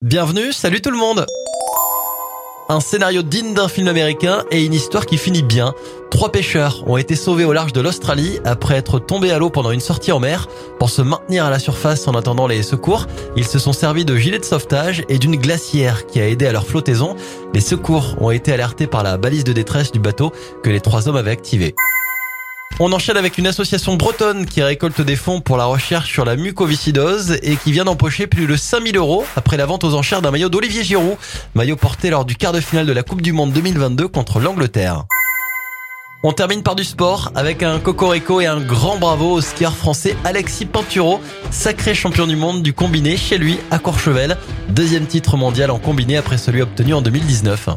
Bienvenue, salut tout le monde un scénario digne d'un film américain et une histoire qui finit bien. Trois pêcheurs ont été sauvés au large de l'Australie après être tombés à l'eau pendant une sortie en mer. Pour se maintenir à la surface en attendant les secours, ils se sont servis de gilets de sauvetage et d'une glacière qui a aidé à leur flottaison. Les secours ont été alertés par la balise de détresse du bateau que les trois hommes avaient activé. On enchaîne avec une association bretonne qui récolte des fonds pour la recherche sur la mucoviscidose et qui vient d'empocher plus de 5000 euros après la vente aux enchères d'un maillot d'Olivier Giroud, maillot porté lors du quart de finale de la Coupe du Monde 2022 contre l'Angleterre. On termine par du sport avec un cocorico et un grand bravo au skieur français Alexis Pinturo, sacré champion du monde du combiné chez lui à Courchevel, deuxième titre mondial en combiné après celui obtenu en 2019.